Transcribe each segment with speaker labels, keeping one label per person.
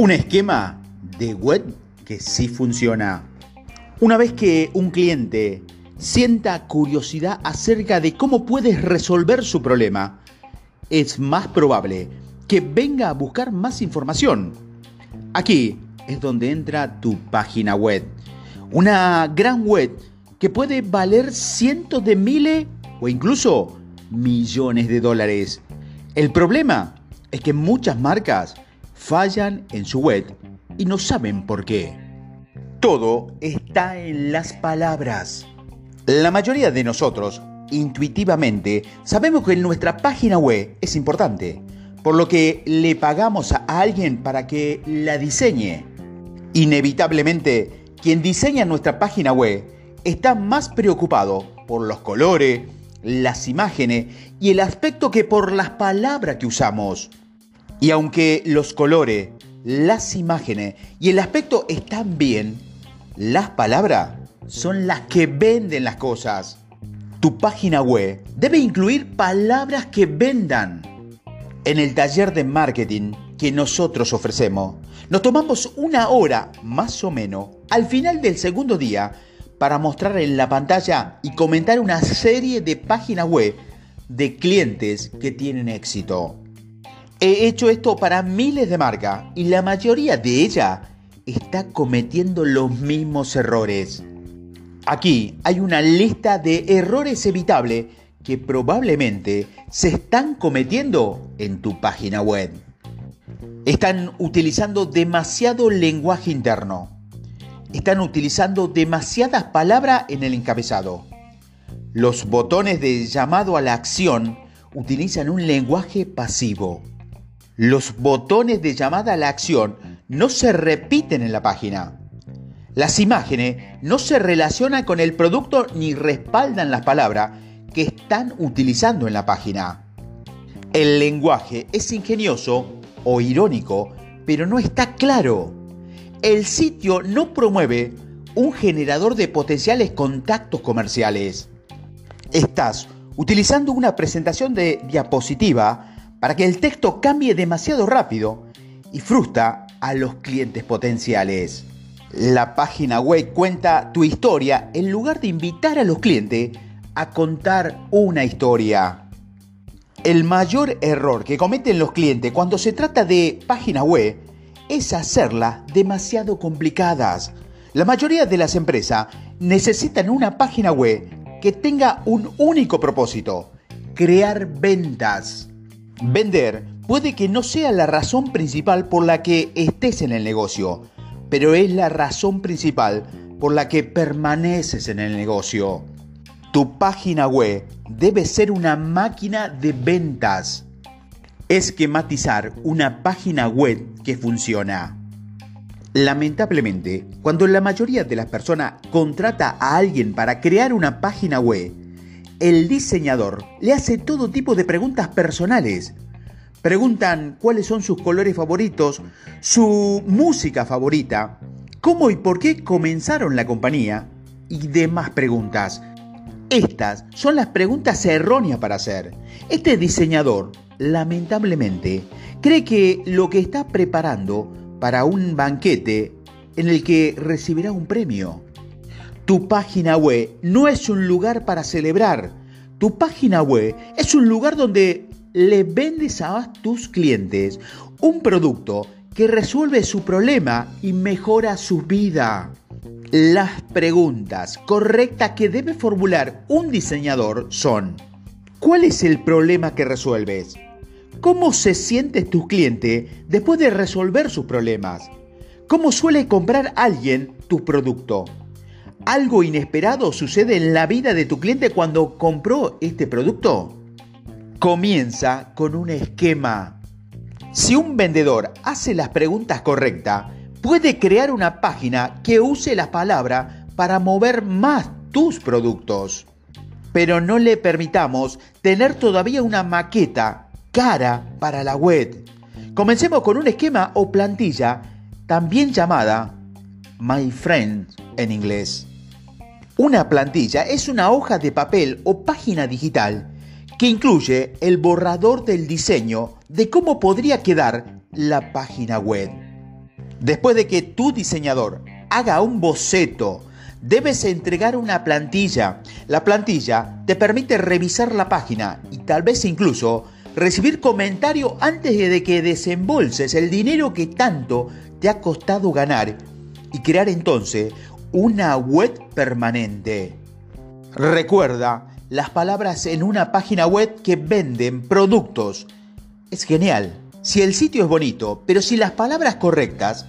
Speaker 1: Un esquema de web que sí funciona. Una vez que un cliente sienta curiosidad acerca de cómo puedes resolver su problema, es más probable que venga a buscar más información. Aquí es donde entra tu página web. Una gran web que puede valer cientos de miles o incluso millones de dólares. El problema es que muchas marcas fallan en su web y no saben por qué. Todo está en las palabras. La mayoría de nosotros, intuitivamente, sabemos que nuestra página web es importante, por lo que le pagamos a alguien para que la diseñe. Inevitablemente, quien diseña nuestra página web está más preocupado por los colores, las imágenes y el aspecto que por las palabras que usamos. Y aunque los colores, las imágenes y el aspecto están bien, las palabras son las que venden las cosas. Tu página web debe incluir palabras que vendan. En el taller de marketing que nosotros ofrecemos, nos tomamos una hora más o menos al final del segundo día para mostrar en la pantalla y comentar una serie de páginas web de clientes que tienen éxito. He hecho esto para miles de marcas y la mayoría de ellas está cometiendo los mismos errores. Aquí hay una lista de errores evitables que probablemente se están cometiendo en tu página web. Están utilizando demasiado lenguaje interno. Están utilizando demasiadas palabras en el encabezado. Los botones de llamado a la acción utilizan un lenguaje pasivo. Los botones de llamada a la acción no se repiten en la página. Las imágenes no se relacionan con el producto ni respaldan las palabras que están utilizando en la página. El lenguaje es ingenioso o irónico, pero no está claro. El sitio no promueve un generador de potenciales contactos comerciales. Estás utilizando una presentación de diapositiva para que el texto cambie demasiado rápido y frustra a los clientes potenciales. La página web cuenta tu historia en lugar de invitar a los clientes a contar una historia. El mayor error que cometen los clientes cuando se trata de página web es hacerlas demasiado complicadas. La mayoría de las empresas necesitan una página web que tenga un único propósito, crear ventas. Vender puede que no sea la razón principal por la que estés en el negocio, pero es la razón principal por la que permaneces en el negocio. Tu página web debe ser una máquina de ventas. Esquematizar una página web que funciona. Lamentablemente, cuando la mayoría de las personas contrata a alguien para crear una página web, el diseñador le hace todo tipo de preguntas personales. Preguntan cuáles son sus colores favoritos, su música favorita, cómo y por qué comenzaron la compañía y demás preguntas. Estas son las preguntas erróneas para hacer. Este diseñador, lamentablemente, cree que lo que está preparando para un banquete en el que recibirá un premio. Tu página web no es un lugar para celebrar. Tu página web es un lugar donde le vendes a tus clientes un producto que resuelve su problema y mejora su vida. Las preguntas correctas que debe formular un diseñador son, ¿cuál es el problema que resuelves? ¿Cómo se siente tu cliente después de resolver sus problemas? ¿Cómo suele comprar alguien tu producto? ¿Algo inesperado sucede en la vida de tu cliente cuando compró este producto? Comienza con un esquema. Si un vendedor hace las preguntas correctas, puede crear una página que use las palabras para mover más tus productos. Pero no le permitamos tener todavía una maqueta cara para la web. Comencemos con un esquema o plantilla, también llamada My Friend en inglés. Una plantilla es una hoja de papel o página digital que incluye el borrador del diseño de cómo podría quedar la página web. Después de que tu diseñador haga un boceto, debes entregar una plantilla. La plantilla te permite revisar la página y tal vez incluso recibir comentario antes de que desembolses el dinero que tanto te ha costado ganar y crear entonces una web permanente. Recuerda las palabras en una página web que venden productos. Es genial. Si el sitio es bonito, pero si las palabras correctas,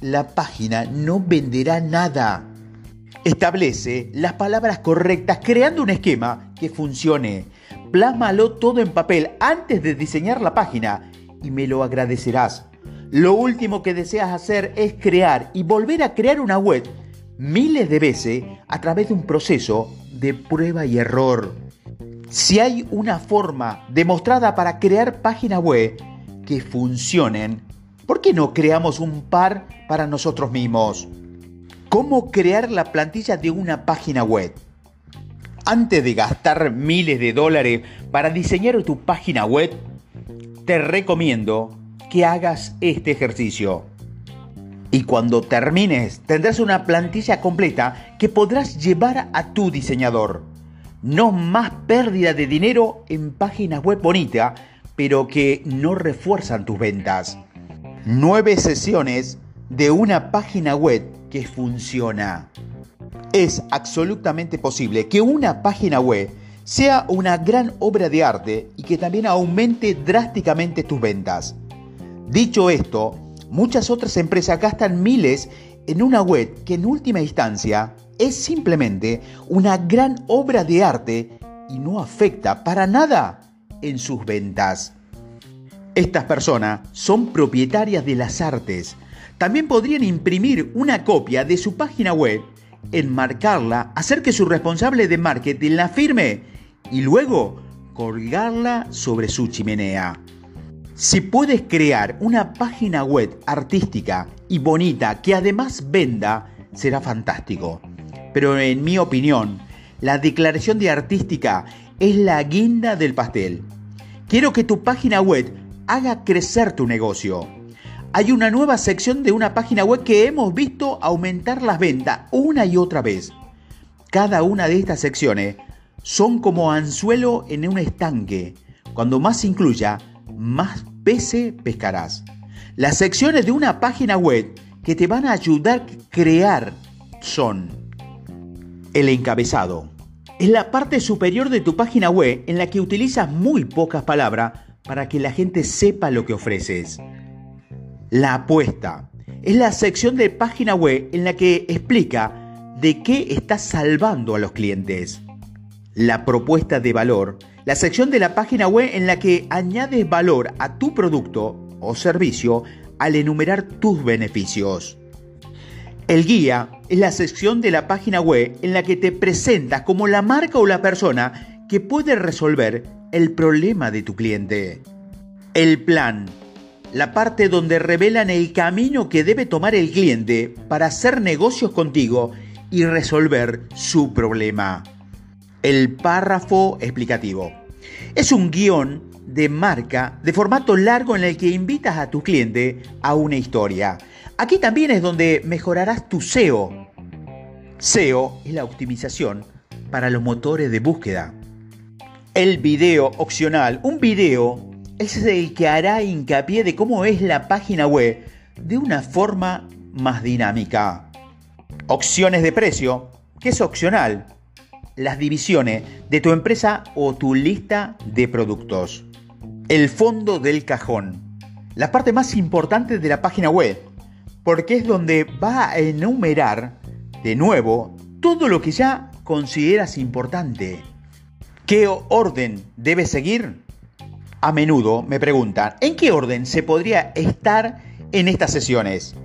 Speaker 1: la página no venderá nada. Establece las palabras correctas creando un esquema que funcione. Plásmalo todo en papel antes de diseñar la página y me lo agradecerás. Lo último que deseas hacer es crear y volver a crear una web miles de veces a través de un proceso de prueba y error. Si hay una forma demostrada para crear páginas web que funcionen, ¿por qué no creamos un par para nosotros mismos? ¿Cómo crear la plantilla de una página web? Antes de gastar miles de dólares para diseñar tu página web, te recomiendo que hagas este ejercicio. Y cuando termines, tendrás una plantilla completa que podrás llevar a tu diseñador. No más pérdida de dinero en páginas web bonitas, pero que no refuerzan tus ventas. Nueve sesiones de una página web que funciona. Es absolutamente posible que una página web sea una gran obra de arte y que también aumente drásticamente tus ventas. Dicho esto, muchas otras empresas gastan miles en una web que en última instancia es simplemente una gran obra de arte y no afecta para nada en sus ventas. Estas personas son propietarias de las artes, también podrían imprimir una copia de su página web, enmarcarla, hacer que su responsable de marketing la firme y luego colgarla sobre su chimenea. Si puedes crear una página web artística y bonita que además venda, será fantástico. Pero en mi opinión, la declaración de artística es la guinda del pastel. Quiero que tu página web haga crecer tu negocio hay una nueva sección de una página web que hemos visto aumentar las ventas una y otra vez. Cada una de estas secciones son como anzuelo en un estanque. Cuando más incluya, más peces pescarás. Las secciones de una página web que te van a ayudar a crear son el encabezado. Es la parte superior de tu página web en la que utilizas muy pocas palabras para que la gente sepa lo que ofreces. La apuesta es la sección de página web en la que explica de qué estás salvando a los clientes. La propuesta de valor, la sección de la página web en la que añades valor a tu producto o servicio al enumerar tus beneficios. El guía es la sección de la página web en la que te presentas como la marca o la persona que puede resolver el problema de tu cliente. El plan la parte donde revelan el camino que debe tomar el cliente para hacer negocios contigo y resolver su problema. El párrafo explicativo. Es un guion de marca de formato largo en el que invitas a tu cliente a una historia. Aquí también es donde mejorarás tu SEO. SEO es la optimización para los motores de búsqueda. El video opcional, un video es el que hará hincapié de cómo es la página web de una forma más dinámica. Opciones de precio, que es opcional. Las divisiones de tu empresa o tu lista de productos. El fondo del cajón. La parte más importante de la página web, porque es donde va a enumerar de nuevo todo lo que ya consideras importante. ¿Qué orden debes seguir? a menudo me preguntan, ¿en qué orden se podría estar en estas sesiones?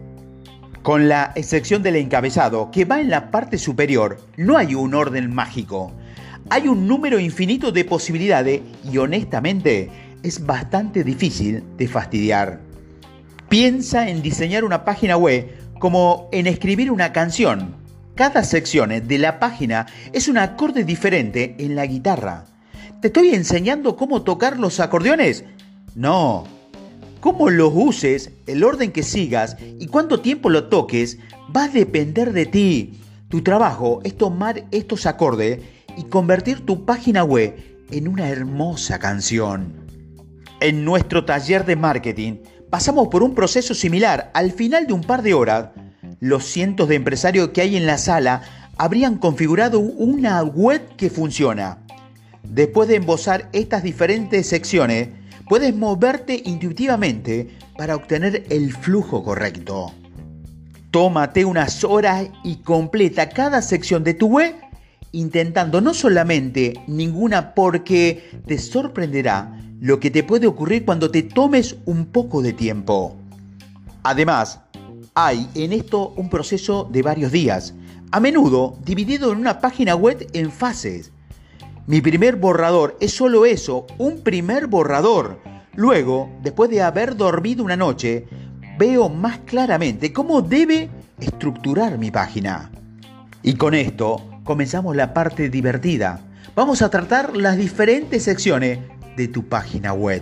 Speaker 1: Con la excepción del encabezado, que va en la parte superior, no hay un orden mágico. Hay un número infinito de posibilidades y honestamente es bastante difícil de fastidiar. Piensa en diseñar una página web como en escribir una canción. Cada sección de la página es un acorde diferente en la guitarra. ¿Te estoy enseñando cómo tocar los acordeones? No. Cómo los uses, el orden que sigas y cuánto tiempo lo toques va a depender de ti. Tu trabajo es tomar estos acordes y convertir tu página web en una hermosa canción. En nuestro taller de marketing pasamos por un proceso similar. Al final de un par de horas, los cientos de empresarios que hay en la sala habrían configurado una web que funciona. Después de embosar estas diferentes secciones, puedes moverte intuitivamente para obtener el flujo correcto. Tómate unas horas y completa cada sección de tu web intentando no solamente ninguna porque te sorprenderá lo que te puede ocurrir cuando te tomes un poco de tiempo. Además, hay en esto un proceso de varios días, a menudo dividido en una página web en fases. Mi primer borrador es solo eso, un primer borrador. Luego, después de haber dormido una noche, veo más claramente cómo debe estructurar mi página. Y con esto comenzamos la parte divertida. Vamos a tratar las diferentes secciones de tu página web.